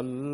الله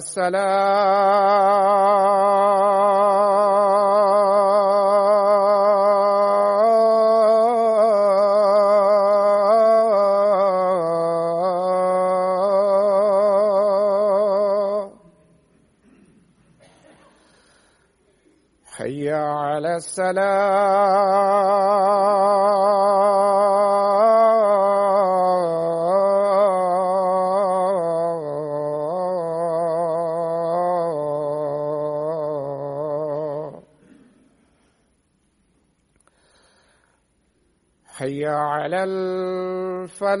السلام. حي على السلام. حي على الفلاح.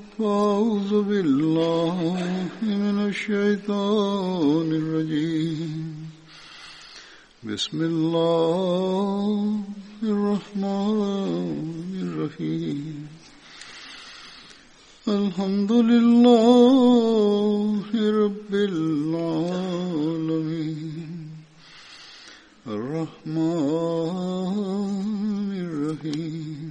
فأعوذ بالله من الشيطان الرجيم. بسم الله الرحمن الرحيم. الحمد لله رب العالمين. الرحمن الرحيم.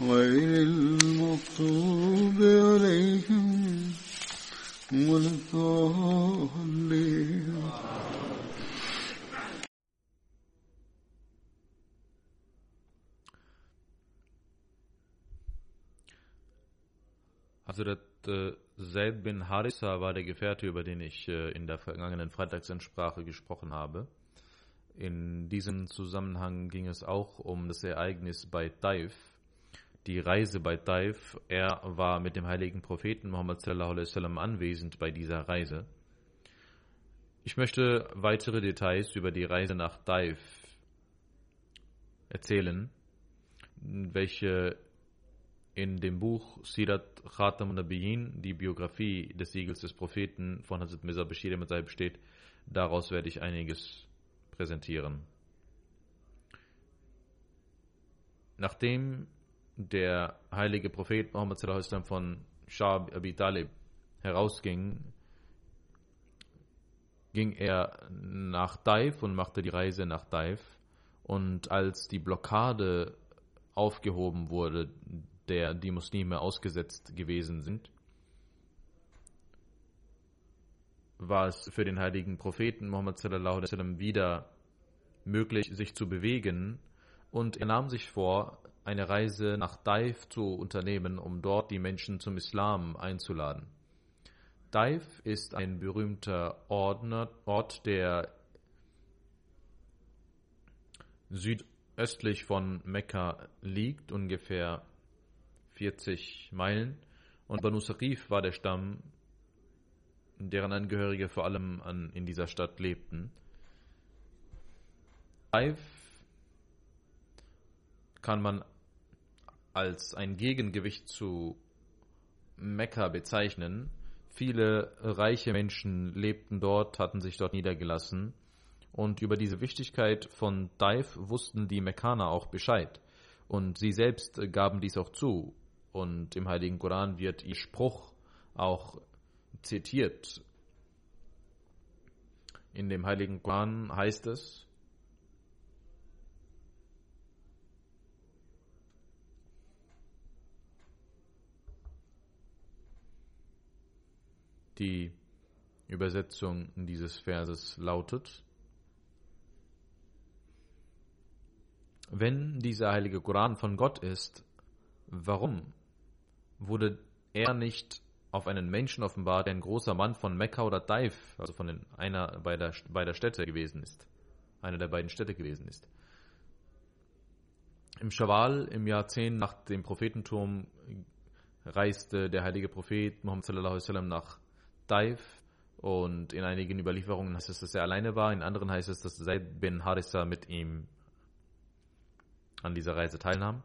غير المغضوب عليهم ولا الضالين Hazrat äh, Zaid bin Harissa war der Gefährte, über den ich äh, in der vergangenen Freitagsansprache gesprochen habe. In diesem Zusammenhang ging es auch um das Ereignis bei Taif, die Reise bei Taif. Er war mit dem heiligen Propheten Muhammad sallallahu alaihi wasallam anwesend bei dieser Reise. Ich möchte weitere Details über die Reise nach Taif erzählen, welche in dem Buch Sirat Khatam Nabiyin, die Biografie des Siegels des Propheten von Hazrat Mirza Bashir Ahmad besteht. Daraus werde ich einiges präsentieren. Nachdem der heilige Prophet Muhammad von Shah Abi Talib herausging, ging er nach Daif und machte die Reise nach Daif. Und als die Blockade aufgehoben wurde, der die Muslime ausgesetzt gewesen sind, war es für den heiligen Propheten Muhammad sallallahu alaihi wasallam wieder möglich, sich zu bewegen und er nahm sich vor, eine Reise nach Daif zu unternehmen, um dort die Menschen zum Islam einzuladen. Daif ist ein berühmter Ort, der südöstlich von Mekka liegt, ungefähr 40 Meilen. Und Banu Saqif war der Stamm, deren Angehörige vor allem an, in dieser Stadt lebten. Taif kann man als ein Gegengewicht zu Mekka bezeichnen. Viele reiche Menschen lebten dort, hatten sich dort niedergelassen. Und über diese Wichtigkeit von Taif wussten die Mekkaner auch Bescheid. Und sie selbst gaben dies auch zu. Und im Heiligen Koran wird ihr Spruch auch zitiert. In dem Heiligen Koran heißt es, Die Übersetzung dieses Verses lautet, wenn dieser heilige Koran von Gott ist, warum wurde er nicht auf einen Menschen offenbart, der ein großer Mann von Mekka oder Daif, also von den, einer beider, beider Städte gewesen ist, einer der beiden Städte gewesen ist. Im Schawal, im Jahr 10 nach dem Prophetenturm, reiste der heilige Prophet Muhammad sallallahu alaihi wasallam nach Daif und in einigen Überlieferungen heißt es, dass er alleine war, in anderen heißt es, dass Zaid bin Harissa mit ihm an dieser Reise teilnahm.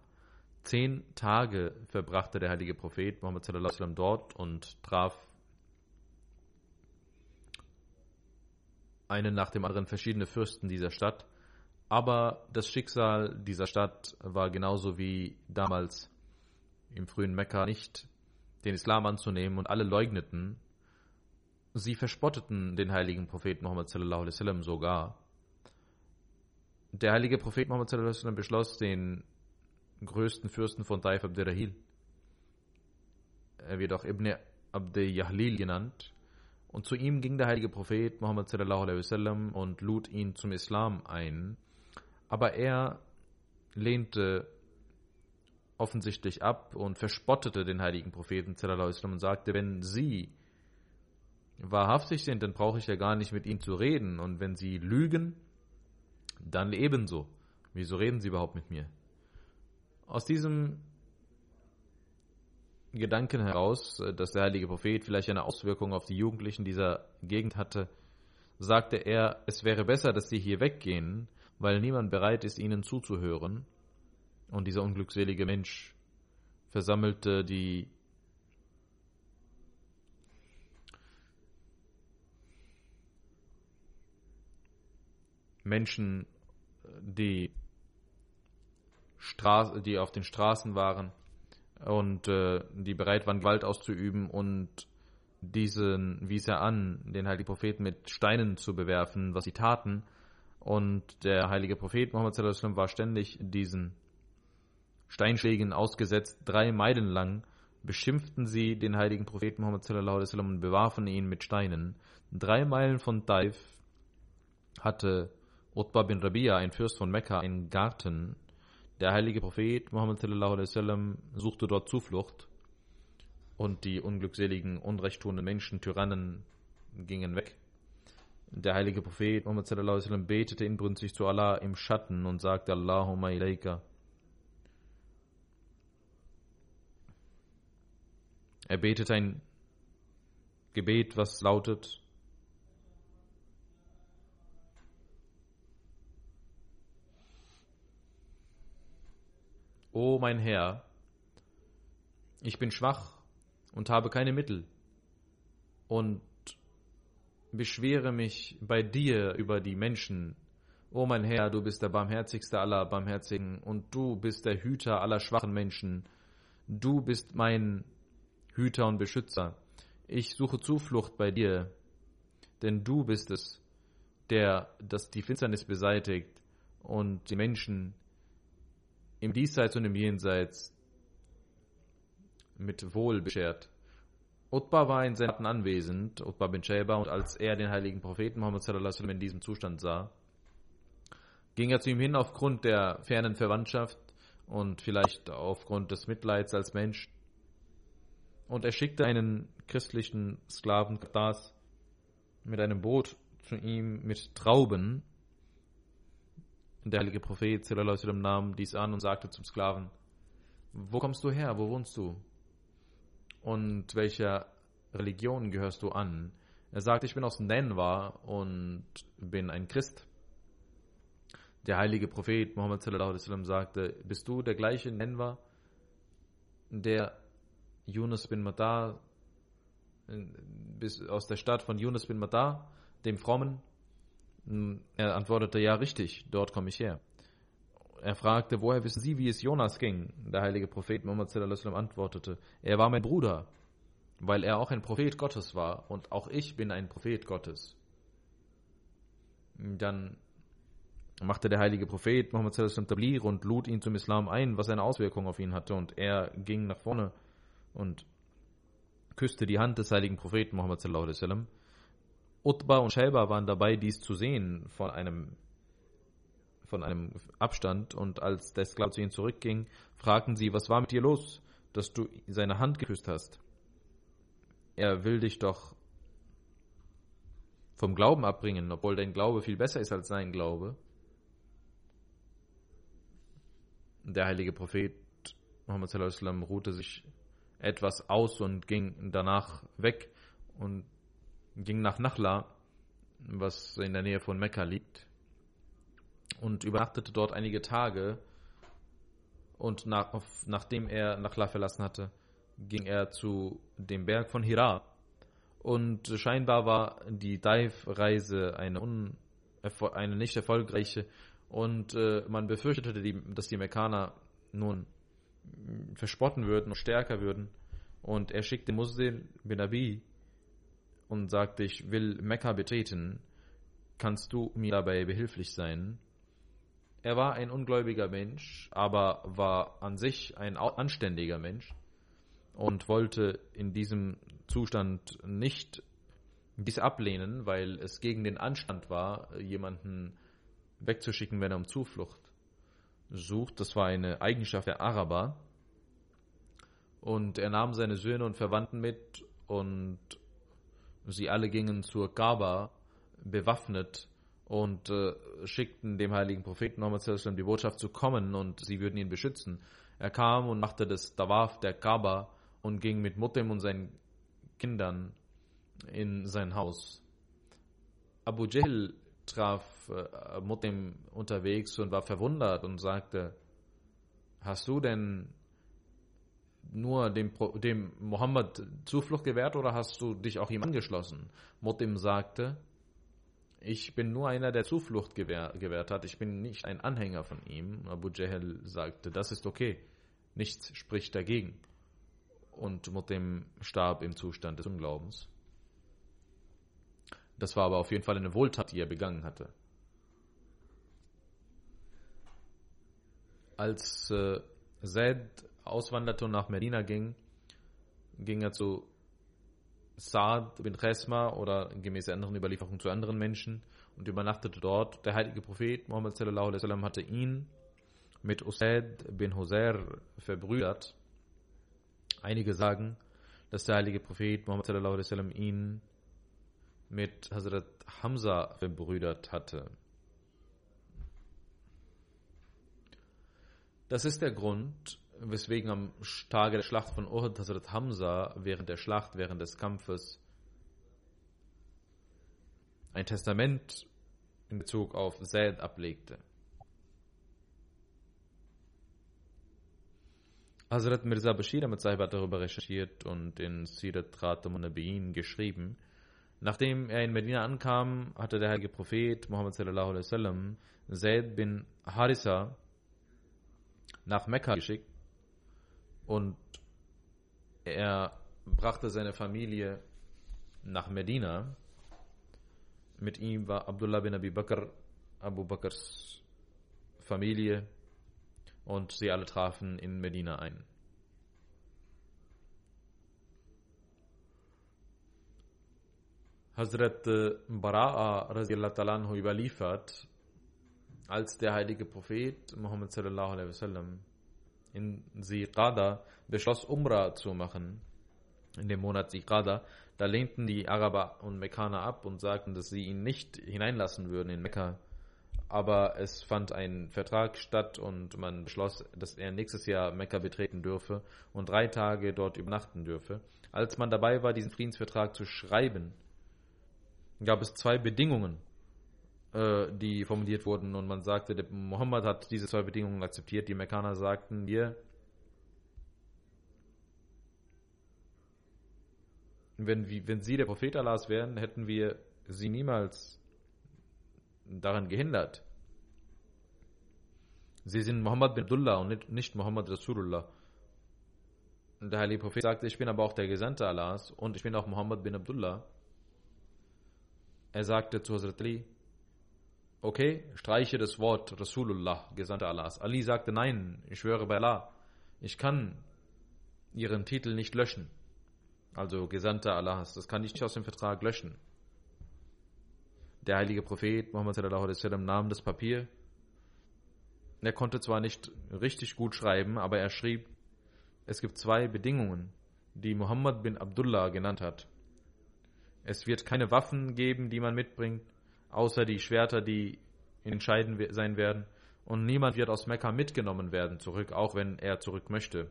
Zehn Tage verbrachte der heilige Prophet Muhammad sallam, dort und traf einen nach dem anderen verschiedene Fürsten dieser Stadt. Aber das Schicksal dieser Stadt war genauso wie damals im frühen Mekka nicht den Islam anzunehmen und alle leugneten. Sie verspotteten den heiligen Propheten Muhammad sallam, sogar. Der heilige Prophet Muhammad sallam, beschloss, den größten Fürsten von Taif Abderrahil. Er wird auch Ibn Abd Yahlil genannt. Und zu ihm ging der heilige Prophet Muhammad sallallahu alaihi wasallam und lud ihn zum Islam ein. Aber er lehnte offensichtlich ab und verspottete den heiligen Propheten sallallahu alaihi wasallam und sagte, wenn Sie wahrhaftig sind, dann brauche ich ja gar nicht mit Ihnen zu reden. Und wenn Sie lügen, dann ebenso. Wieso reden Sie überhaupt mit mir? Aus diesem Gedanken heraus, äh, dass der heilige Prophet vielleicht eine Auswirkung auf die Jugendlichen dieser Gegend hatte, sagte er, es wäre besser, dass sie hier weggehen, weil niemand bereit ist, ihnen zuzuhören. Und dieser unglückselige Mensch versammelte die Menschen, die, Stra die auf den Straßen waren und äh, die bereit waren, Gewalt auszuüben und diesen wies er an, den heiligen Propheten mit Steinen zu bewerfen, was sie taten. Und der heilige Prophet Muhammad war ständig diesen Steinschlägen ausgesetzt, drei Meilen lang beschimpften sie den heiligen Propheten Muhammad und bewarfen ihn mit Steinen. Drei Meilen von Taif hatte Utbah bin Rabia, ein Fürst von Mekka, einen Garten. Der heilige Prophet Muhammad sallam, suchte dort Zuflucht und die unglückseligen, unrechttuenden Menschen, Tyrannen gingen weg. Der heilige Prophet Muhammad sallam, betete inbrünstig zu Allah im Schatten und sagte Allahumma ilaika. Er betet ein Gebet, was lautet O mein Herr, ich bin schwach und habe keine Mittel und beschwere mich bei dir über die Menschen. O mein Herr, du bist der barmherzigste aller Barmherzigen und du bist der Hüter aller schwachen Menschen. Du bist mein Hüter und Beschützer. Ich suche Zuflucht bei dir, denn du bist es, der das die Finsternis beseitigt und die Menschen im Diesseits und im Jenseits mit Wohl beschert. Utbah war in seinen anwesend, Utbah bin Shayba, und als er den heiligen Propheten Muhammad in diesem Zustand sah, ging er zu ihm hin aufgrund der fernen Verwandtschaft und vielleicht aufgrund des Mitleids als Mensch. Und er schickte einen christlichen Sklaven das mit einem Boot zu ihm mit Trauben der heilige Prophet sallam, nahm dies an und sagte zum Sklaven, wo kommst du her, wo wohnst du? Und welcher Religion gehörst du an? Er sagte, ich bin aus Nenwa und bin ein Christ. Der heilige Prophet Muhammad sallam, sagte, bist du der gleiche Nenwa, der Yunus bin Matar, aus der Stadt von Yunus bin Matar, dem Frommen, er antwortete, ja, richtig, dort komme ich her. Er fragte, woher wissen Sie, wie es Jonas ging? Der heilige Prophet Muhammad antwortete, er war mein Bruder, weil er auch ein Prophet Gottes war und auch ich bin ein Prophet Gottes. Dann machte der heilige Prophet Muhammad Tablir und lud ihn zum Islam ein, was eine Auswirkung auf ihn hatte und er ging nach vorne und küsste die Hand des heiligen Propheten Muhammad sallam Utbah und Shaiba waren dabei, dies zu sehen von einem, von einem Abstand. Und als der Sklave zu ihnen zurückging, fragten sie, was war mit dir los, dass du seine Hand geküsst hast? Er will dich doch vom Glauben abbringen, obwohl dein Glaube viel besser ist als sein Glaube. Der heilige Prophet Muhammad ruhte sich etwas aus und ging danach weg und ging nach Nachla, was in der Nähe von Mekka liegt, und übernachtete dort einige Tage. Und nach, nachdem er Nachla verlassen hatte, ging er zu dem Berg von Hira. Und scheinbar war die Daif-Reise eine, eine nicht erfolgreiche. Und äh, man befürchtete, die, dass die Mekkaner nun verspotten würden und stärker würden. Und er schickte Muslim bin Abi und sagte, ich will Mekka betreten, kannst du mir dabei behilflich sein? Er war ein ungläubiger Mensch, aber war an sich ein anständiger Mensch und wollte in diesem Zustand nicht dies ablehnen, weil es gegen den Anstand war, jemanden wegzuschicken, wenn er um Zuflucht sucht. Das war eine Eigenschaft der Araber. Und er nahm seine Söhne und Verwandten mit und Sie alle gingen zur Kaaba bewaffnet und äh, schickten dem heiligen Propheten Muhammad die Botschaft zu kommen und sie würden ihn beschützen. Er kam und machte das Tawaf der Kaaba und ging mit Mutem und seinen Kindern in sein Haus. Abu Jahl traf äh, Mutem unterwegs und war verwundert und sagte, hast du denn nur dem, dem Mohammed Zuflucht gewährt oder hast du dich auch ihm angeschlossen? Mutim sagte, ich bin nur einer, der Zuflucht gewähr, gewährt hat. Ich bin nicht ein Anhänger von ihm. Abu Jahl sagte, das ist okay. Nichts spricht dagegen. Und Mutim starb im Zustand des Unglaubens. Das war aber auf jeden Fall eine Wohltat, die er begangen hatte. Als äh, Zaid auswanderte und nach Medina ging, ging er zu Saad bin Chesma oder gemäß anderen Überlieferungen zu anderen Menschen und übernachtete dort. Der heilige Prophet Muhammad sallallahu alaihi wasallam hatte ihn mit Usaid bin Husair verbrüdert. Einige sagen, dass der heilige Prophet Muhammad sallallahu alaihi wasallam ihn mit Hazrat Hamza verbrüdert hatte. Das ist der Grund, weswegen am Tage der Schlacht von Uhud Hazrat Hamza während der Schlacht, während des Kampfes ein Testament in Bezug auf Zaid ablegte. Hazrat Mirza Bashir mit Sahib hat darüber recherchiert und in Sirat Khatam Nabiin geschrieben. Nachdem er in Medina ankam, hatte der heilige Prophet Muhammad sallallahu alaihi wasallam Zaid bin Harisa nach Mekka geschickt und er brachte seine Familie nach Medina. Mit ihm war Abdullah bin Abi Bakr, Abu Bakrs Familie und sie alle trafen in Medina ein. Hazrat Bara'a radiallahu überliefert, als der heilige Prophet Muhammad sallallahu alaihi wasallam in Siqada beschloss, Umrah zu machen, in dem Monat Siqada, da lehnten die Araber und Mekkaner ab und sagten, dass sie ihn nicht hineinlassen würden in Mekka. Aber es fand ein Vertrag statt und man beschloss, dass er nächstes Jahr Mekka betreten dürfe und drei Tage dort übernachten dürfe. Als man dabei war, diesen Friedensvertrag zu schreiben, gab es zwei Bedingungen, die formuliert wurden und man sagte, der Mohammed hat diese zwei Bedingungen akzeptiert. Die Mekkaner sagten, wir wenn, wenn sie der Prophet Allahs wären, hätten wir sie niemals daran gehindert. Sie sind Muhammad bin Abdullah und nicht, Muhammad Rasulullah. Der heilige Prophet sagte, ich bin aber auch der Gesandte Allahs und ich bin auch Muhammad bin Abdullah. Er sagte zu Hazrat Ali, okay, streiche das Wort Rasulullah, Gesandter Allahs. Ali sagte, nein, ich schwöre bei Allah, ich kann ihren Titel nicht löschen. Also Gesandter Allahs, das kann ich nicht aus dem Vertrag löschen. Der heilige Prophet Muhammad sallallahu alaihi wasallam nahm das Papier. Er konnte zwar nicht richtig gut schreiben, aber er schrieb, es gibt zwei Bedingungen, die Muhammad bin Abdullah genannt hat. Es wird keine Waffen geben, die man mitbringt, außer die Schwerter, die entscheidend sein werden. Und niemand wird aus Mekka mitgenommen werden zurück, auch wenn er zurück möchte.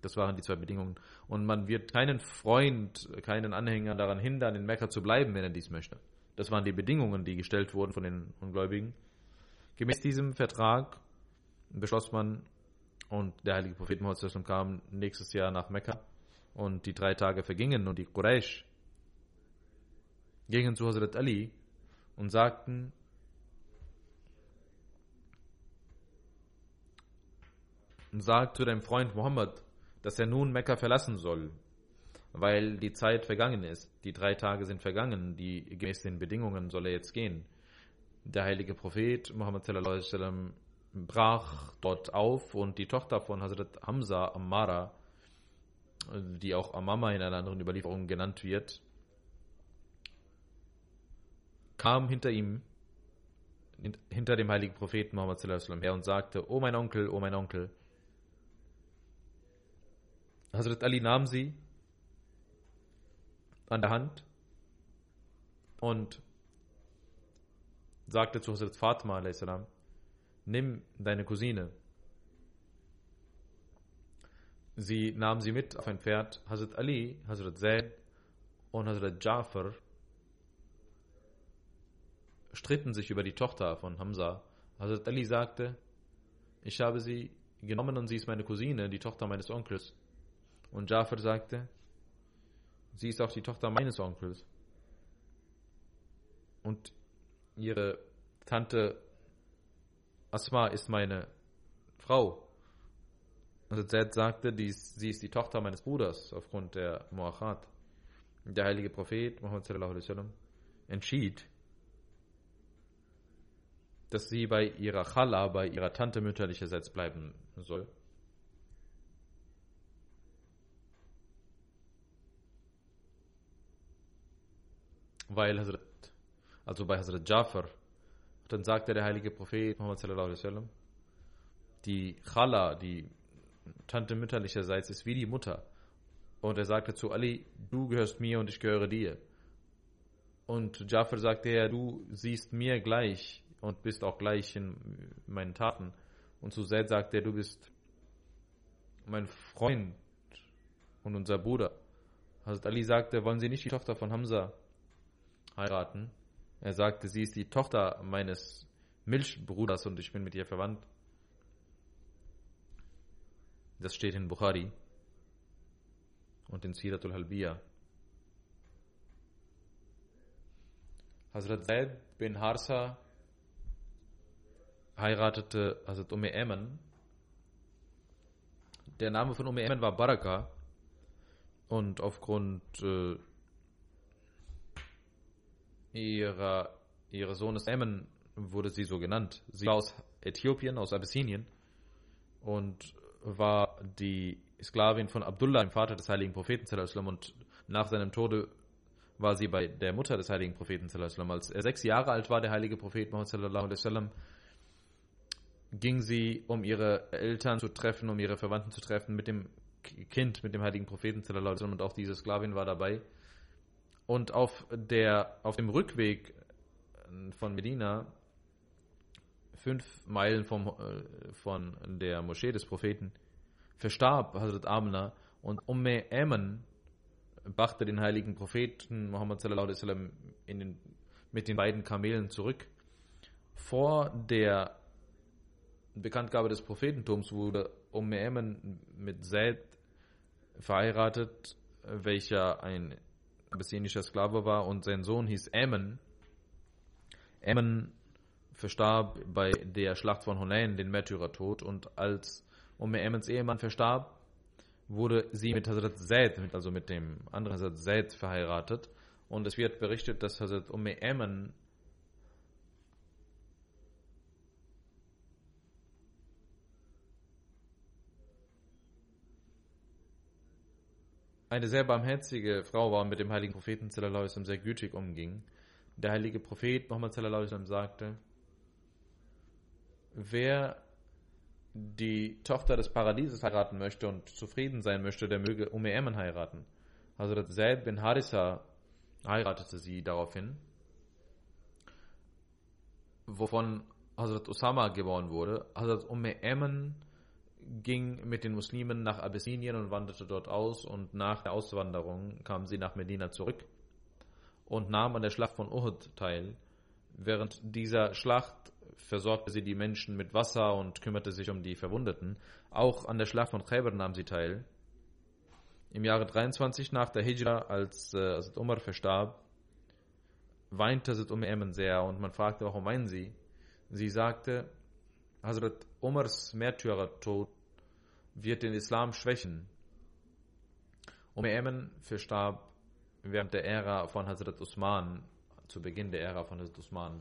Das waren die zwei Bedingungen. Und man wird keinen Freund, keinen Anhänger daran hindern, in Mekka zu bleiben, wenn er dies möchte. Das waren die Bedingungen, die gestellt wurden von den Ungläubigen. Gemäß diesem Vertrag beschloss man, und der heilige Prophet Muhammad kam nächstes Jahr nach Mekka, und die drei Tage vergingen, und die Quraysh gingen zu Hazrat Ali und sagten, sag zu deinem Freund Mohammed, dass er nun Mekka verlassen soll, weil die Zeit vergangen ist. Die drei Tage sind vergangen, die gemäß den Bedingungen soll er jetzt gehen. Der heilige Prophet sallam, brach dort auf und die Tochter von Hazrat Hamza Ammara, die auch Amama in einer anderen Überlieferung genannt wird, kam hinter ihm, hinter dem heiligen Propheten Muhammad her und sagte, O mein Onkel, O mein Onkel. Hazrat Ali nahm sie an der Hand und sagte zu Hazrat Fatima nimm deine Cousine. Sie nahm sie mit auf ein Pferd. Hazrat Ali, Hazrat Zaid und Hazrat Jafar stritten sich über die Tochter von Hamza. Hazrat Ali sagte, ich habe sie genommen und sie ist meine Cousine, die Tochter meines Onkels. Und Jafar sagte, sie ist auch die Tochter meines Onkels. Und ihre Tante Asma ist meine Frau. Und Zaid sagte, sie ist die Tochter meines Bruders aufgrund der Muachat. Der heilige Prophet Muhammad sallallahu alaihi wasallam entschied, dass sie bei ihrer Chala, bei ihrer Tante mütterlicherseits bleiben soll. Weil Hazrat, also bei Hazrat Jafar, dann sagte der heilige Prophet Muhammad sallallahu alaihi wasallam, die Chala, die Tante mütterlicherseits, ist wie die Mutter. Und er sagte zu Ali, du gehörst mir und ich gehöre dir. Und Jafar sagte er, du siehst mir gleich und bist auch gleich in meinen Taten. Und zu Zaid sagte er, du bist mein Freund und unser Bruder. Hazrat Ali sagte, wollen Sie nicht die Tochter von Hamza heiraten? Er sagte, sie ist die Tochter meines Milchbruders und ich bin mit ihr verwandt. Das steht in Bukhari und in Siratul Halbiya. Hazrat Zaid bin Harsa heiratete Hazrat Umme Eman. Der Name von Umme Eman war Baraka und aufgrund äh, ihrer, ihres Sohnes Eman wurde sie so genannt. Sie war aus Äthiopien, aus Abyssinien und war die Sklavin von Abdullah, dem Vater des heiligen Propheten und nach seinem Tode war sie bei der Mutter des heiligen Propheten Als er sechs Jahre alt war, der heilige Prophet Muhammad ging sie, um ihre Eltern zu treffen, um ihre Verwandten zu treffen, mit dem Kind, mit dem heiligen Propheten und auch diese Sklavin war dabei. Und auf, der, auf dem Rückweg von Medina, fünf Meilen vom, äh, von der Moschee des Propheten, verstarb Hazrat Amna und Umme Eman brachte den heiligen Propheten Muhammad wasallam in den, mit den beiden Kamelen zurück. Vor der Bekanntgabe des Prophetentums wurde Umme Eman mit Zaid verheiratet, welcher ein abessinischer Sklave war und sein Sohn hieß Ammon. Ammon verstarb bei der Schlacht von Hunayn, den Märtyrertod und als Umme Ammons Ehemann verstarb, wurde sie mit Hazrat Zaid, also mit dem anderen Hazrat Zaid verheiratet und es wird berichtet, dass Hazrat Umme Ammon eine sehr barmherzige Frau war und mit dem heiligen Propheten sehr gütig umging. Der heilige Prophet Muhammad sagte, wer die Tochter des Paradieses heiraten möchte und zufrieden sein möchte, der möge Umme Eman heiraten. Hazrat Zaid bin Harissa heiratete sie daraufhin, wovon Hazrat Usama geboren wurde. Hazrat Umme Eman ging mit den Muslimen nach Abyssinien und wanderte dort aus und nach der Auswanderung kam sie nach Medina zurück und nahm an der Schlacht von Uhud teil. Während dieser Schlacht versorgte sie die Menschen mit Wasser und kümmerte sich um die Verwundeten. Auch an der Schlacht von Khaybar nahm sie teil. Im Jahre 23 nach der Hijra, als äh, Umar verstarb, weinte Hazrat Umm Eman sehr und man fragte, warum weinen sie? Sie sagte, Hazrat Umars Märtyrertod wird den Islam schwächen. Umm Eman verstarb während der Ära von Hazrat Usman, zu Beginn der Ära von Hazrat Usman.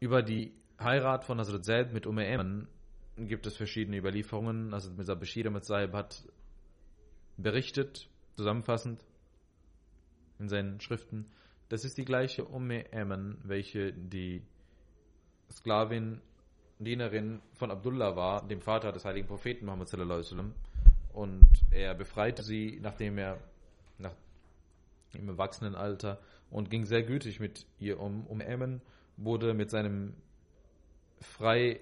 Über die Heirat von Hazrat Zaid mit Umm Eman gibt es verschiedene Überlieferungen. Hazrat Mirza Bashir mit Saib hat berichtet, zusammenfassend in seinen Schriften, das ist die gleiche Umme Eman, welche die Sklavin, Dienerin von Abdullah war, dem Vater des heiligen Propheten Muhammad sallallahu alaihi wasallam. Und er befreite sie, nachdem er nach im Erwachsenenalter und ging sehr gütig mit ihr um. Um Eman wurde mit seinem frei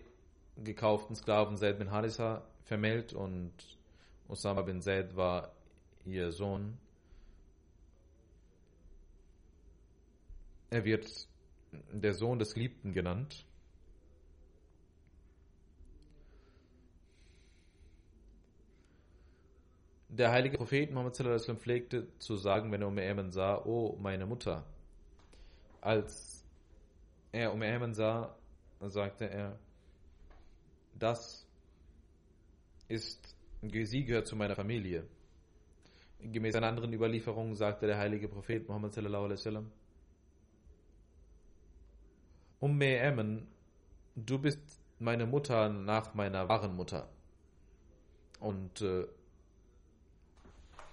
gekauften Sklaven Zaid bin Harissa vermählt und Osama bin Zaid war ihr Sohn. Er wird der Sohn des Geliebten genannt. Der heilige Prophet Muhammad pflegte zu sagen, wenn er Umm Ayman sah, oh meine Mutter. Als er Umm Ayman sah, sagte er, das ist, sie gehört zu meiner Familie. Gemäß einer anderen Überlieferung sagte der heilige Prophet Muhammad sallallahu alaihi wasallam, Umm Ayman, du bist meine Mutter nach meiner wahren Mutter. Und äh,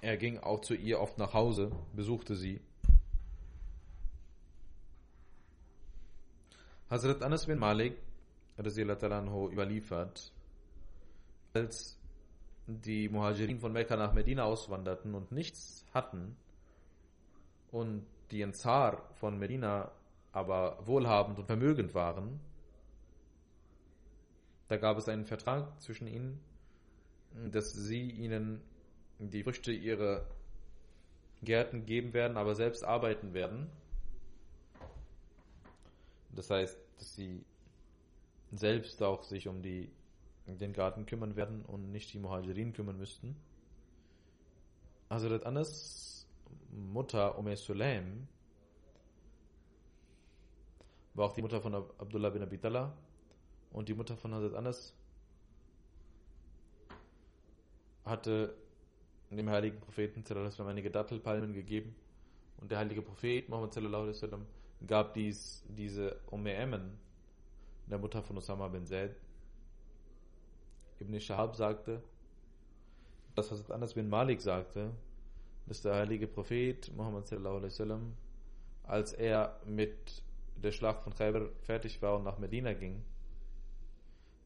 er ging auch zu ihr oft nach Hause, besuchte sie. Hazrat Anas bin Malik anhu, überliefert, als die Muhajirin von Mekka nach Medina auswanderten und nichts hatten und die Ansar von Medina aber wohlhabend und vermögend waren, da gab es einen Vertrag zwischen ihnen, dass sie ihnen die Früchte ihrer Gärten geben werden, aber selbst arbeiten werden. Das heißt, dass sie selbst auch sich um die, den Garten kümmern werden und nicht die Muhajirin kümmern müssten. Das Anas Mutter Umm Sulaim war auch die Mutter von Abdullah bin Abidallah und die Mutter von Hazrat Anas hatte dem heiligen Propheten einige Dattelpalmen gegeben und der heilige Prophet Muhammad gab dies, diese Umme der Mutter von Osama bin Zaid. Ibn Shahab sagte, das was anders bin Malik sagte, dass der heilige Prophet Muhammad als er mit der Schlacht von Khaybar fertig war und nach Medina ging,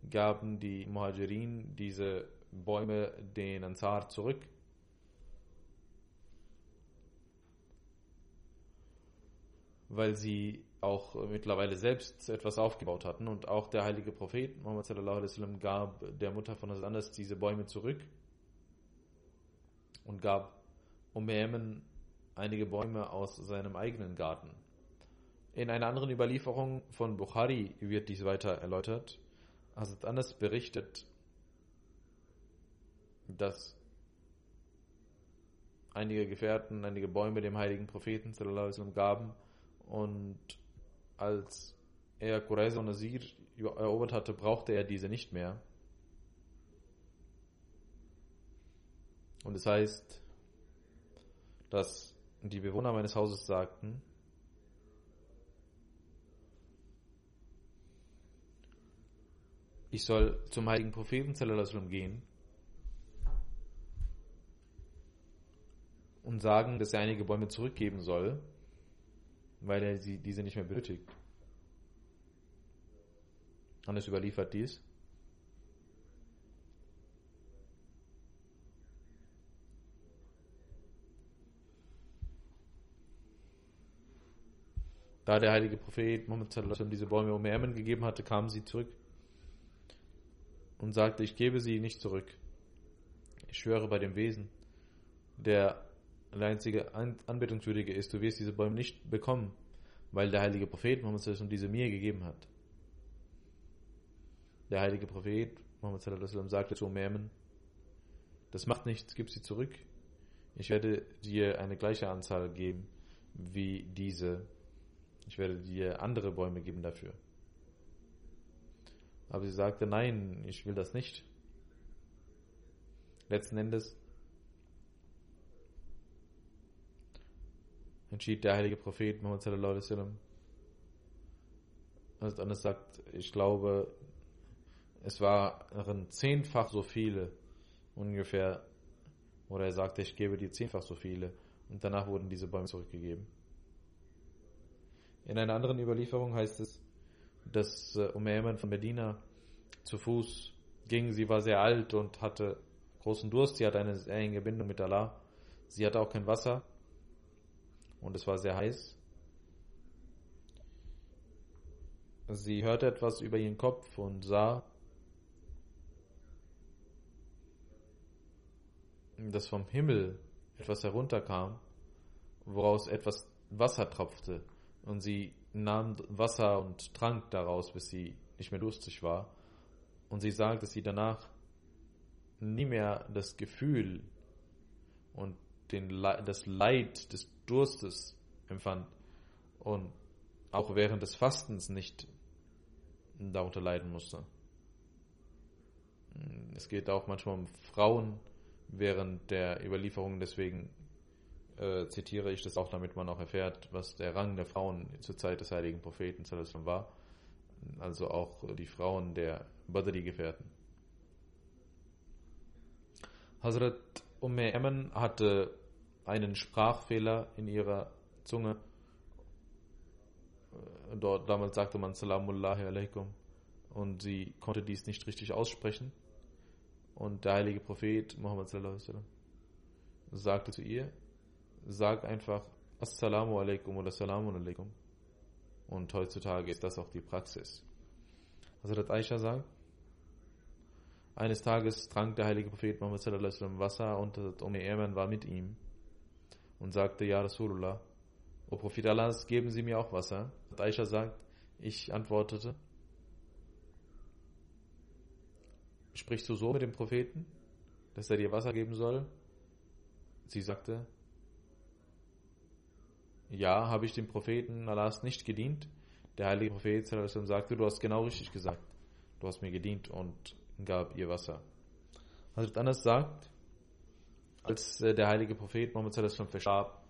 gaben die Muhajirin diese Bäume den Ansar zurück. Weil sie auch mittlerweile selbst etwas aufgebaut hatten und auch der heilige Prophet Muhammad sallallahu alaihi wasallam gab der Mutter von Hazrat Anas diese Bäume zurück und gab Umm einige Bäume aus seinem eigenen Garten. In einer anderen Überlieferung von Bukhari wird dies weiter erläutert. Hazrat Anas berichtet, dass einige Gefährten, einige Bäume dem heiligen Propheten sallam, gaben und als er Qurayza und Nasir erobert hatte, brauchte er diese nicht mehr. Und es das heißt, dass die Bewohner meines Hauses sagten, ich soll zum heiligen Propheten sallam, gehen und sagen, dass er einige Bäume zurückgeben soll, weil er sie, diese nicht mehr benötigt. Hannes überliefert dies. Da der heilige Prophet Muhammad diese Bäume um Ermen gegeben hatte, kamen sie zurück und sagte, ich gebe sie nicht zurück. Ich schwöre bei dem Wesen, der der einzige Anbetungswürdige ist, du wirst diese Bäume nicht bekommen, weil der heilige Prophet Muhammad diese mir gegeben hat. Der heilige Prophet Muhammad sagte zu Umayman, das macht nichts, gib sie zurück. Ich werde dir eine gleiche Anzahl geben wie diese. Ich werde dir andere Bäume geben dafür. Aber sie sagte, nein, ich will das nicht. Letzten Endes entschied der heilige Prophet Muhammad sallallahu alaihi wasallam. Also anders sagt, ich glaube, es waren zehnfach so viele ungefähr, oder er sagte, ich gebe dir zehnfach so viele. Und danach wurden diese Bäume zurückgegeben. In einer anderen Überlieferung heißt es, dass äh, Umayman von Medina zu Fuß ging. Sie war sehr alt und hatte großen Durst. Sie hatte eine sehr enge Bindung mit Allah. Sie hatte auch kein Wasser und es war sehr heiß. Sie hörte etwas über ihren Kopf und sah, dass vom Himmel etwas herunterkam, woraus etwas Wasser tropfte. Und sie nahm Wasser und trank daraus, bis sie nicht mehr durstig war. Und sie sagt, dass sie danach nie mehr das Gefühl und den, Le- das Leid des Durstes empfand und auch während des Fastens nicht darunter leiden musste. Es geht auch manchmal um Frauen während der Überlieferung, deswegen äh, zitiere ich das auch, damit man auch erfährt, was der Rang der Frauen zur Zeit des heiligen Propheten war. Also auch die Frauen der Badri-Gefährten. Hazrat Umme Emmen hatte einen Sprachfehler in ihrer Zunge. Äh, Dort damals sagte man Salamullahi alaikum und sie konnte dies nicht richtig aussprechen. Und der heilige Prophet Muhammad sallallahu alaihi wasallam sagte zu ihr, sag einfach Assalamu alaikum oder Salamun alaikum. Und heutzutage ist das auch die Praxis. Hazrat Aisha sagt, eines Tages trank der heilige Prophet Muhammad sallallahu alaihi wasallam Wasser und Hazrat Umm Eman war mit ihm und sagte, Ja Rasulullah, O Prophet Allahs, geben Sie mir auch Wasser. Hazrat Aisha sagt, ich antwortete, sprichst du so mit dem Propheten, dass er dir Wasser geben soll? Sie sagte, ja, habe ich dem Propheten Allahs nicht gedient. Der heilige Prophet sagte, du hast genau richtig gesagt. Du hast mir gedient und gab ihr Wasser. Hazrat Anas sagt, als äh, der heilige Prophet alaihi wasallam verstarb,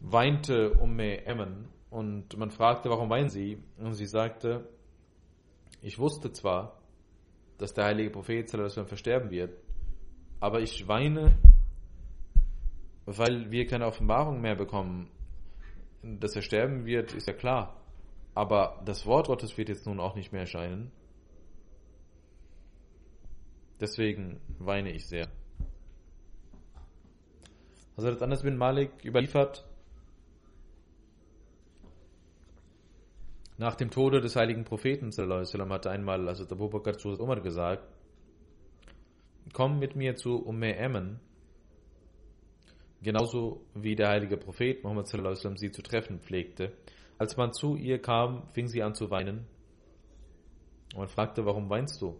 weinte Umme Emmen und man fragte, warum weinen sie? Und sie sagte, ich wusste zwar, dass der heilige Prophet versterben wird, aber ich weine, weil wir keine Offenbarung mehr bekommen. Dass er sterben wird, ist ja klar. Aber das Wort Gottes wird jetzt nun auch nicht mehr erscheinen. Deswegen weine ich sehr. Hazrat Anas bin Malik überliefert, nach dem Tode des heiligen Propheten wasallam hatte einmal Hazrat Abu Bakr zu Umar gesagt, komm mit mir zu Umme Emmen, genauso wie der heilige Prophet Muhammad wasallam sie zu treffen pflegte. Als man zu ihr kam, fing sie an zu weinen. Und fragte, warum weinst du?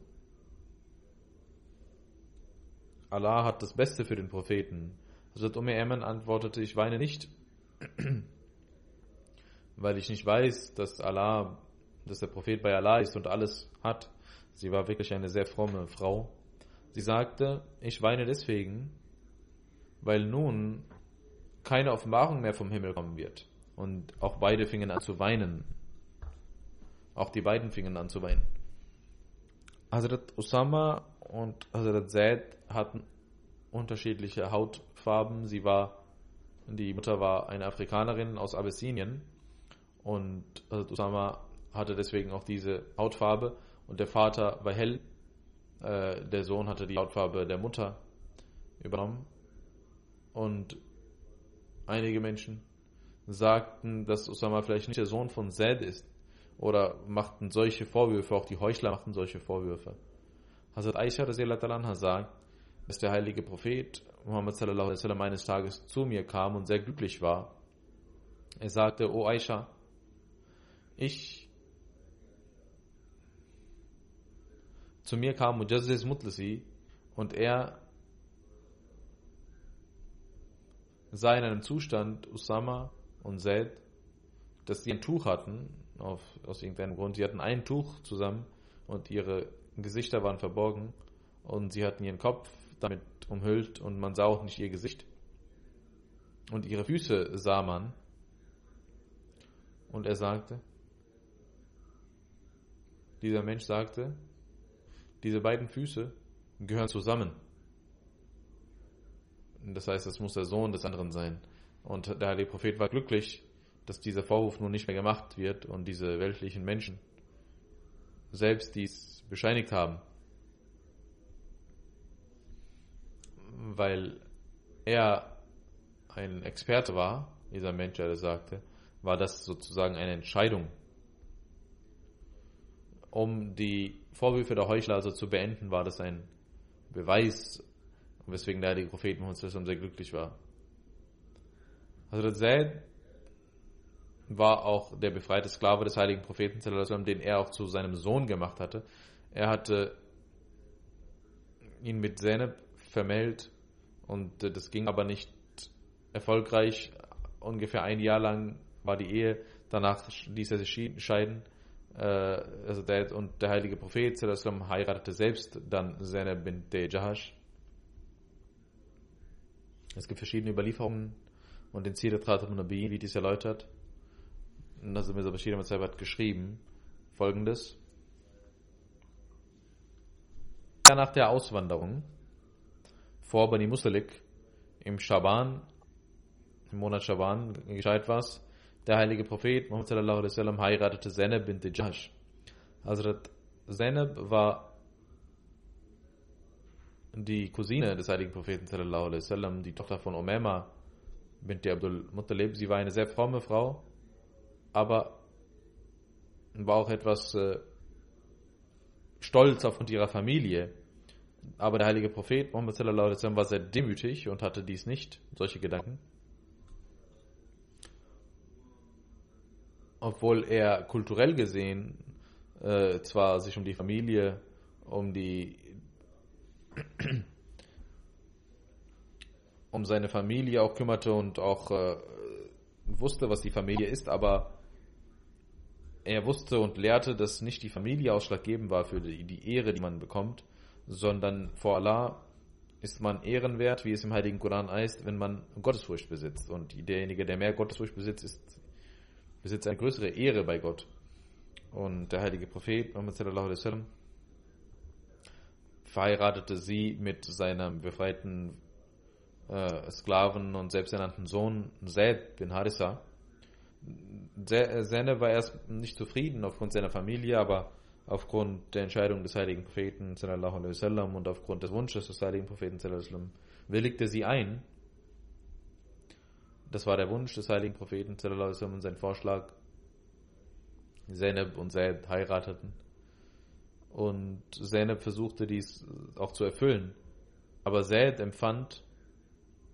Allah hat das Beste für den Propheten. Hazrat Umm Eman antwortete, ich weine nicht, weil ich nicht weiß, dass Allah, dass der Prophet bei Allah ist und alles hat. Sie war wirklich eine sehr fromme Frau. Sie sagte, ich weine deswegen, weil nun keine Offenbarung mehr vom Himmel kommen wird. Und auch beide fingen an zu weinen. Auch die beiden fingen an zu weinen. Hazrat Usama und Hazrat Zaid hatten unterschiedliche Hautfarben. Sie war, die Mutter war eine Afrikanerin aus Abessinien und Hazrat Usama hatte deswegen auch diese Hautfarbe und der Vater war hell. Äh, der Sohn hatte die Hautfarbe der Mutter übernommen und einige Menschen sagten, dass Usama vielleicht nicht der Sohn von Zaid ist oder machten solche Vorwürfe, auch die Heuchler machten solche Vorwürfe. Hazrat Aisha sagt, dass der heilige Prophet Muhammad sallallahu alaihi wasallam eines Tages zu mir kam und sehr glücklich war. Er sagte, O Aisha, ich zu mir kam Mujazziz Mutlisi und er sah in einem Zustand Usama und Zaid, dass sie ein Tuch hatten, auf, aus irgendeinem Grund. Sie hatten ein Tuch zusammen und ihre Gesichter waren verborgen und sie hatten ihren Kopf damit umhüllt und man sah auch nicht ihr Gesicht. Und ihre Füße sah man. Und er sagte, dieser Mensch sagte, diese beiden Füße gehören zusammen. Das heißt, es muss der Sohn des anderen sein. Und der heilige Prophet war glücklich, dass dieser Vorwurf nun nicht mehr gemacht wird und diese weltlichen Menschen selbst dies bescheinigt haben. Weil er ein Experte war, dieser Mensch, der das sagte, war das sozusagen eine Entscheidung, um die Vorwürfe der Heuchler also zu beenden, war das ein Beweis, weswegen der heilige Prophet Muhammad sehr glücklich war. Hazrat Zaid war auch der befreite Sklave des heiligen Propheten, den er auch zu seinem Sohn gemacht hatte. Er hatte ihn mit Zainab vermählt und äh, das ging aber nicht erfolgreich. Ungefähr ein Jahr lang war die Ehe, danach ließ er sich scheiden. Äh, also der, und der heilige Prophet sallam, heiratete selbst dann Zainab bint Jahash. Es gibt verschiedene Überlieferungen und in Sirat Khatam Nabi wird dies erläutert. Nazir Mirza Bashir hat geschrieben folgendes. Nach der Auswanderung vor Bani Musalik im Schaban, im Monat Schaban, gescheit was, der heilige Prophet Muhammad sallallahu heiratete Zainab bint Jahsh. Hazrat Zainab war die Cousine des heiligen Propheten sallallahu alaihi wasallam, die Tochter von Umama bint Abdul Muttalib. Sie war eine sehr fromme Frau, aber war auch etwas äh, stolz aufgrund ihrer Familie. Aber der heilige Prophet Muhammad sallallahu alaihi wasallam war sehr demütig und hatte dies nicht, solche Gedanken. Obwohl er kulturell gesehen äh, zwar sich um die Familie, um die um seine Familie auch kümmerte und auch äh, wusste, was die Familie ist, aber er wusste und lehrte, dass nicht die Familie ausschlaggebend war für die, die Ehre, die man bekommt, sondern vor Allah ist man ehrenwert, wie es im Heiligen Koran heißt, wenn man Gottesfurcht besitzt. Und derjenige, der mehr Gottesfurcht besitzt, ist, besitzt eine größere Ehre bei Gott. Und der heilige Prophet, Muhammad alaihi wasallam, verheiratete sie mit seinem befreiten äh, Sklaven und selbsternannten Sohn Zaid bin Harissa. Zene war erst nicht zufrieden aufgrund seiner Familie, aber aufgrund der Entscheidung des heiligen Propheten sallallahu alaihi wasallam und aufgrund des Wunsches des heiligen Propheten sallallahu alaihi wasallam willigte sie ein. Das war der Wunsch des heiligen Propheten sallallahu alaihi wasallam und sein Vorschlag. Zainab und Zaid heirateten. Und Zainab versuchte dies auch zu erfüllen. Aber Zaid empfand,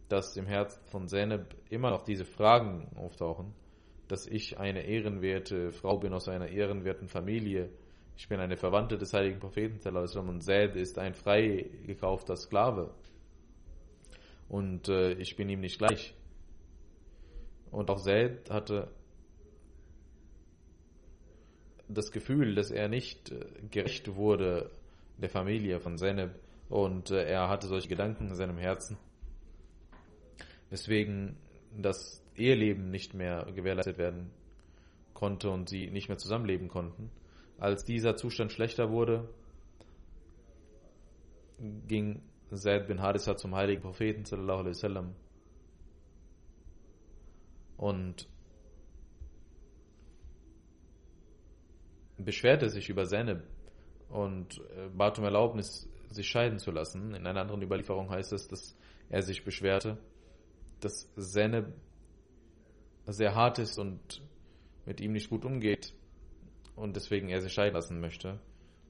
dass im Herzen von Zainab immer noch diese Fragen auftauchen, dass ich eine ehrenwerte Frau bin aus einer ehrenwerten Familie. Ich bin eine Verwandte des heiligen Propheten und Zaid ist ein frei gekaufter Sklave. Und äh, ich bin ihm nicht gleich. Und auch Zaid hatte das Gefühl, dass er nicht äh, gerecht wurde der Familie von Zainab und äh, er hatte solche Gedanken in seinem Herzen, weswegen das Eheleben nicht mehr gewährleistet werden konnte und sie nicht mehr zusammenleben konnten. Als dieser Zustand schlechter wurde, ging Zaid bin Harissa zum heiligen Propheten wasallam und beschwerte sich über Zainab und äh, bat um Erlaubnis, sich scheiden zu lassen. In einer anderen Überlieferung heißt es, dass er sich beschwerte, dass Zainab sehr hart ist und mit ihm nicht gut umgeht und deswegen er sich scheiden lassen möchte.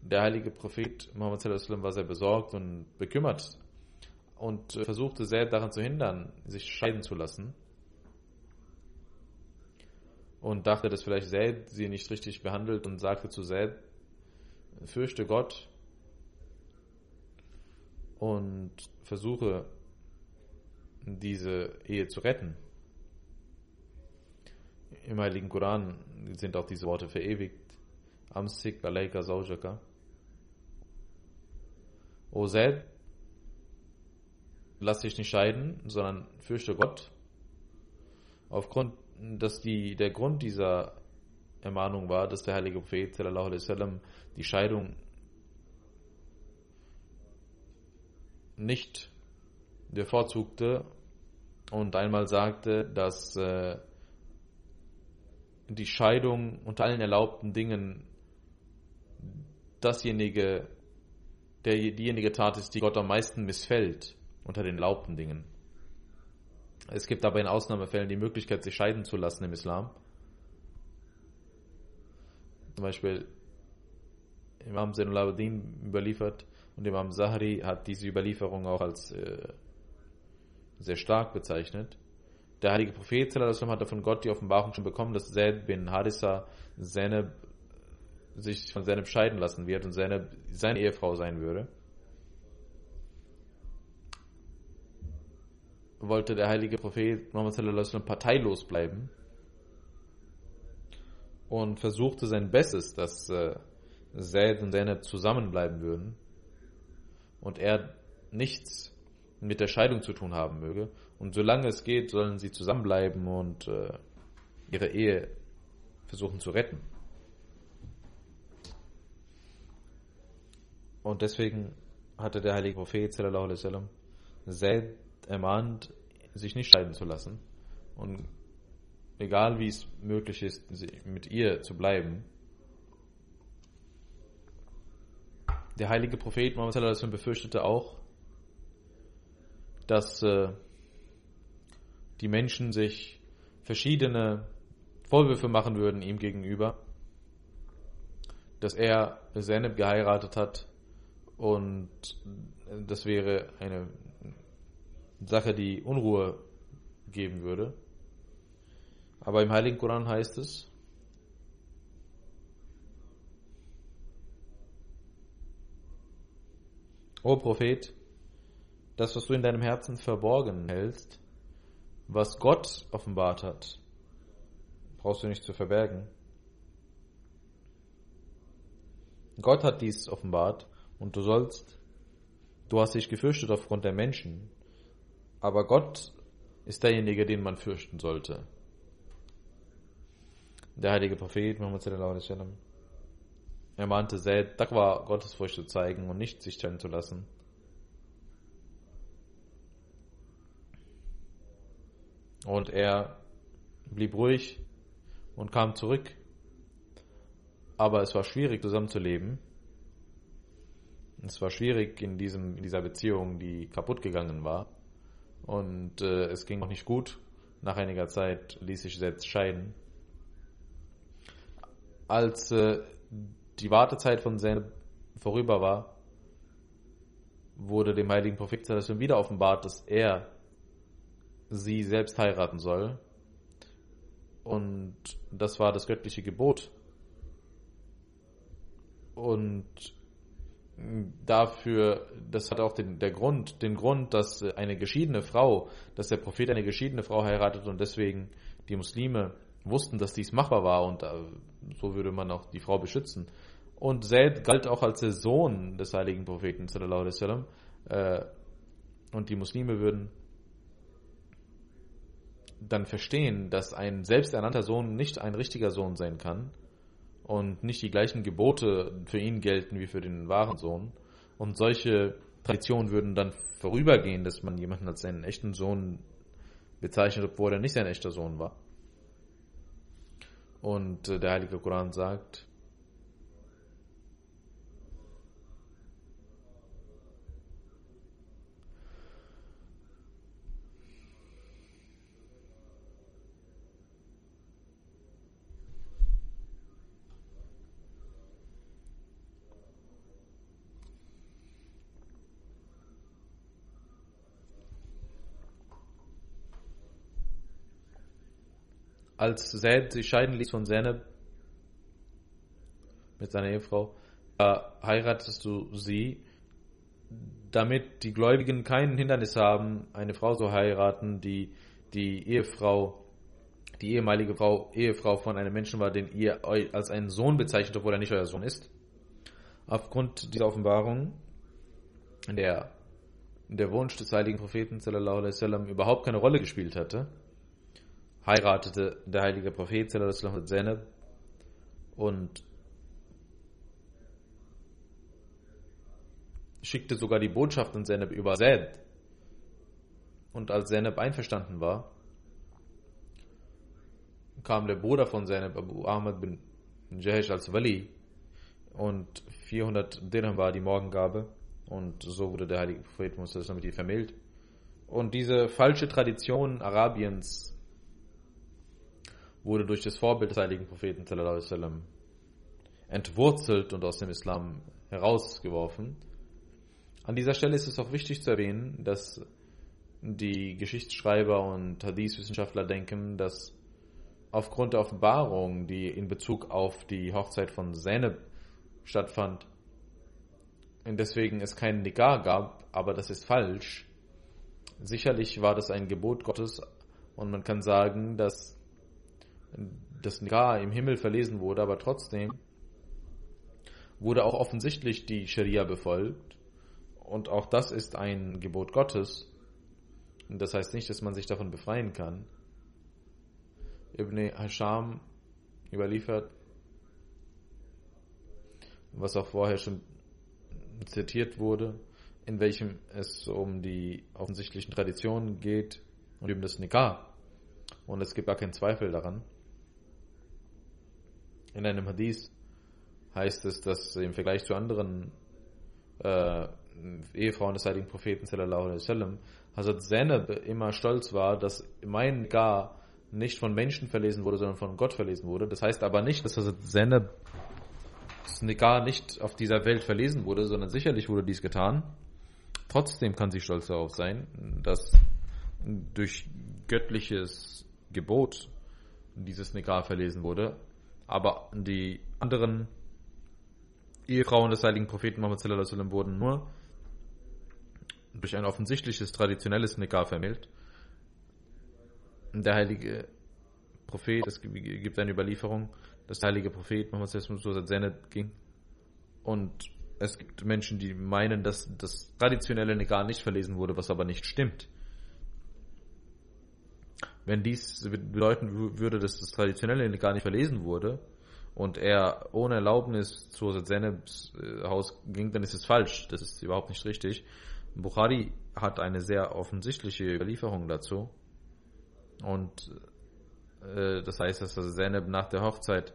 Der heilige Prophet Muhammad war sehr besorgt und bekümmert und äh, versuchte sehr daran zu hindern, sich scheiden zu lassen und dachte, dass vielleicht Zaid sie nicht richtig behandelt und sagte zu Zaid, fürchte Gott und versuche diese Ehe zu retten. Im Heiligen Koran sind auch diese Worte verewigt. Amsik alayka zawjaka. O Zaid, lass dich nicht scheiden, sondern fürchte Gott. Aufgrund dass die, der Grund dieser Ermahnung war, dass der heilige Prophet sallam, die Scheidung nicht bevorzugte und einmal sagte, dass äh, die Scheidung unter allen erlaubten Dingen dasjenige, der, diejenige Tat ist, die Gott am meisten missfällt unter den erlaubten Dingen. Es gibt aber in Ausnahmefällen die Möglichkeit, sich scheiden zu lassen im Islam. Zum Beispiel Imam Zainul überliefert und Imam Zahri hat diese Überlieferung auch als äh, sehr stark bezeichnet. Der heilige Prophet hat von Gott die Offenbarung schon bekommen, dass Zaid bin Harissa Zeneb sich von Zeneb scheiden lassen wird und Zeneb seine Ehefrau sein würde. Wollte der heilige Prophet Muhammad parteilos bleiben und versuchte sein Bestes, dass äh, Zaid und Zeneb zusammenbleiben würden und er nichts mit der Scheidung zu tun haben möge. Und solange es geht, sollen sie zusammenbleiben und äh, ihre Ehe versuchen zu retten. Und deswegen hatte der heilige Prophet sallallahu alaihi wasallam Zaid ermahnt, sich nicht scheiden zu lassen und egal wie es möglich ist, mit ihr zu bleiben. Der heilige Prophet Muhammad sallallahu alaihi wasallam befürchtete auch, dass äh, die Menschen sich verschiedene Vorwürfe machen würden ihm gegenüber, dass er Zeynep geheiratet hat und das wäre eine Sache, die Unruhe geben würde. Aber im Heiligen Koran heißt es, O Prophet, das, was du in deinem Herzen verborgen hältst, was Gott offenbart hat, brauchst du nicht zu verbergen. Gott hat dies offenbart und du sollst, du hast dich gefürchtet aufgrund der Menschen, aber Gott ist derjenige, den man fürchten sollte. Der heilige Prophet Muhammad sallallahu alaihi wasallam er mahnte Zaid, Taqwa Gottesfurcht zu zeigen und nicht sich trennen zu lassen. Und er blieb ruhig und kam zurück. Aber es war schwierig zusammenzuleben. Es war schwierig in, diesem, in dieser Beziehung, die kaputt gegangen war. Und äh, es ging auch nicht gut. Nach einiger Zeit ließ sich selbst scheiden. Als äh, die Wartezeit von Zainab vorüber war, wurde dem heiligen Prophet wieder offenbart, dass er sie selbst heiraten soll. Und das war das göttliche Gebot. Und dafür, das hat auch den, der Grund, den Grund, dass eine geschiedene Frau, dass der Prophet eine geschiedene Frau heiratet und deswegen die Muslime wussten, dass dies machbar war und äh, so würde man auch die Frau beschützen. Und Zaid galt auch als der Sohn des heiligen Propheten sallallahu alaihi wasallam. Äh, und die Muslime würden dann verstehen, dass ein selbsternannter Sohn nicht ein richtiger Sohn sein kann und nicht die gleichen Gebote für ihn gelten wie für den wahren Sohn. Und solche Traditionen würden dann vorübergehen, dass man jemanden als seinen echten Sohn bezeichnet, obwohl er nicht sein echter Sohn war. Und äh, der Heilige Koran sagt, als Zaid sich scheiden ließ von Zainab mit seiner Ehefrau, da heiratest du sie, damit die Gläubigen kein Hindernis haben, eine Frau zu heiraten, die die Ehefrau, die ehemalige Frau, Ehefrau von einem Menschen war, den ihr als einen Sohn bezeichnet, obwohl er nicht euer Sohn ist. Aufgrund dieser Offenbarung, in der der Wunsch des heiligen Propheten wasallam überhaupt keine Rolle gespielt hatte, heiratete der heilige Prophet mit Zainab und schickte sogar die Botschaft an Zainab über Zaid. Und als Zainab einverstanden war, kam der Bruder von Zainab, Abu Ahmad bin Jahish als Wali und 400 Dirham war die Morgengabe und so wurde der heilige Prophet mit ihr vermählt. Und diese falsche Tradition Arabiens wurde durch das Vorbild des heiligen Propheten sallam, entwurzelt und aus dem Islam herausgeworfen. An dieser Stelle ist es auch wichtig zu erwähnen, dass die Geschichtsschreiber und Hadith-Wissenschaftler denken, dass aufgrund der Offenbarung, die in Bezug auf die Hochzeit von Zainab stattfand, deswegen es keinen Nikah gab, aber das ist falsch, Sicherlich war das ein Gebot Gottes und man kann sagen, dass das Nikah im Himmel verlesen wurde, aber trotzdem wurde auch offensichtlich die Scharia befolgt und auch das ist ein Gebot Gottes. Das heißt nicht, dass man sich davon befreien kann. Ibn Hasham überliefert, was auch vorher schon zitiert wurde, in welchem es um die offensichtlichen Traditionen geht und um das Nikah. Und es gibt gar keinen Zweifel daran. In einem Hadith heißt es, dass im Vergleich zu anderen äh, Ehefrauen des heiligen Propheten sallallahu alaihi wasallam Hazrat Zainab immer stolz war, dass mein Gar nicht von Menschen verlesen wurde, sondern von Gott verlesen wurde. Das heißt aber nicht, dass Hazrat Zainab Gar nicht auf dieser Welt verlesen wurde, sondern sicherlich wurde dies getan. Trotzdem kann sie stolz darauf sein, dass durch göttliches Gebot dieses Nikah verlesen wurde. Aber die anderen Ehefrauen des heiligen Propheten Muhammad wurden nur durch ein offensichtliches traditionelles Nikah vermählt. Der heilige Prophet, es gibt eine Überlieferung, dass der heilige Prophet Muhammad wasallam ging und es gibt Menschen, die meinen, dass das traditionelle Nikah nicht verlesen wurde, was aber nicht stimmt. Wenn dies bedeuten würde, dass das traditionelle Nikah nicht verlesen wurde, und er ohne Erlaubnis zu Zenebs äh, Haus ging, dann ist es falsch. Das ist überhaupt nicht richtig. Bukhari hat eine sehr offensichtliche Überlieferung dazu. Und äh, das heißt, dass Zeneb nach der Hochzeit,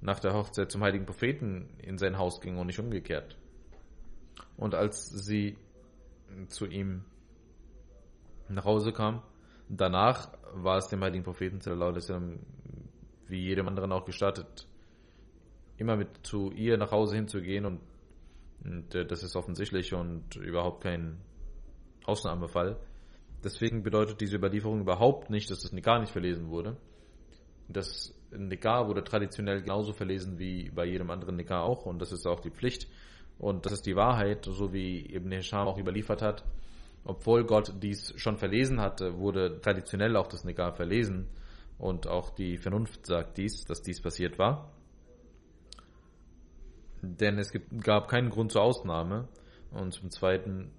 nach der Hochzeit zum heiligen Propheten in sein Haus ging und nicht umgekehrt. Und als sie zu ihm nach Hause kam, danach war es dem heiligen Propheten wie jedem anderen auch gestattet, immer mit zu ihr nach Hause hinzugehen und, und äh, das ist offensichtlich und überhaupt kein Ausnahmefall. Deswegen bedeutet diese Überlieferung überhaupt nicht, dass das Nikah nicht verlesen wurde. Das Nikah wurde traditionell genauso verlesen wie bei jedem anderen Nikah auch und das ist auch die Pflicht und das ist die Wahrheit, so wie Ibn Hisham auch überliefert hat. Obwohl Gott dies schon verlesen hatte, wurde traditionell auch das Nikah verlesen und auch die Vernunft sagt dies, dass dies passiert war denn es gab keinen Grund zur Ausnahme. Und zum Zweiten,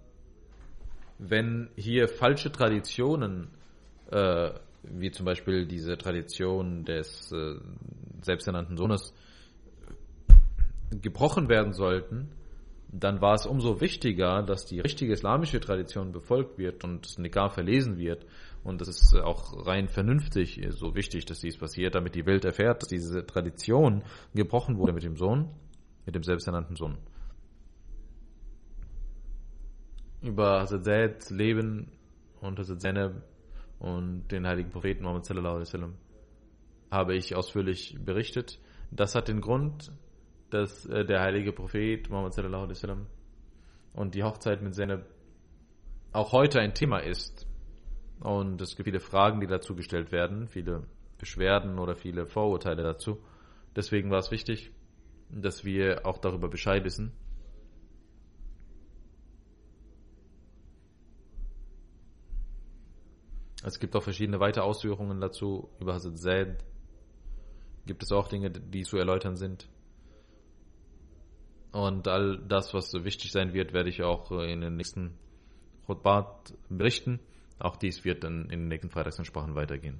wenn hier falsche Traditionen, äh, wie zum Beispiel diese Tradition des äh, selbsternannten Sohnes, gebrochen werden sollten, dann war es umso wichtiger, dass die richtige islamische Tradition befolgt wird und das Nikah verlesen wird. Und das ist auch rein vernünftig so wichtig, dass dies passiert, damit die Welt erfährt, dass diese Tradition gebrochen wurde mit dem Sohn mit dem selbsternannten Sohn. Über Hazrat Zaid Leben und Hazrat Zainab und den heiligen Propheten Muhammad habe ich ausführlich berichtet. Das hat den Grund, dass äh, der heilige Prophet Muhammad sallallahu alaihi wasallam und die Hochzeit mit Zainab auch heute ein Thema ist. Und es gibt viele Fragen, die dazu gestellt werden, viele Beschwerden oder viele Vorurteile dazu. Deswegen war es wichtig, dass wir auch darüber Bescheid wissen. Es gibt auch verschiedene weitere Ausführungen dazu. Über Hazrat Zaid gibt es auch Dinge, die zu erläutern sind. Und all das, was wichtig sein wird, werde ich auch in den nächsten Khutbat berichten. Auch dies wird dann in den nächsten Freitagsansprachen weitergehen.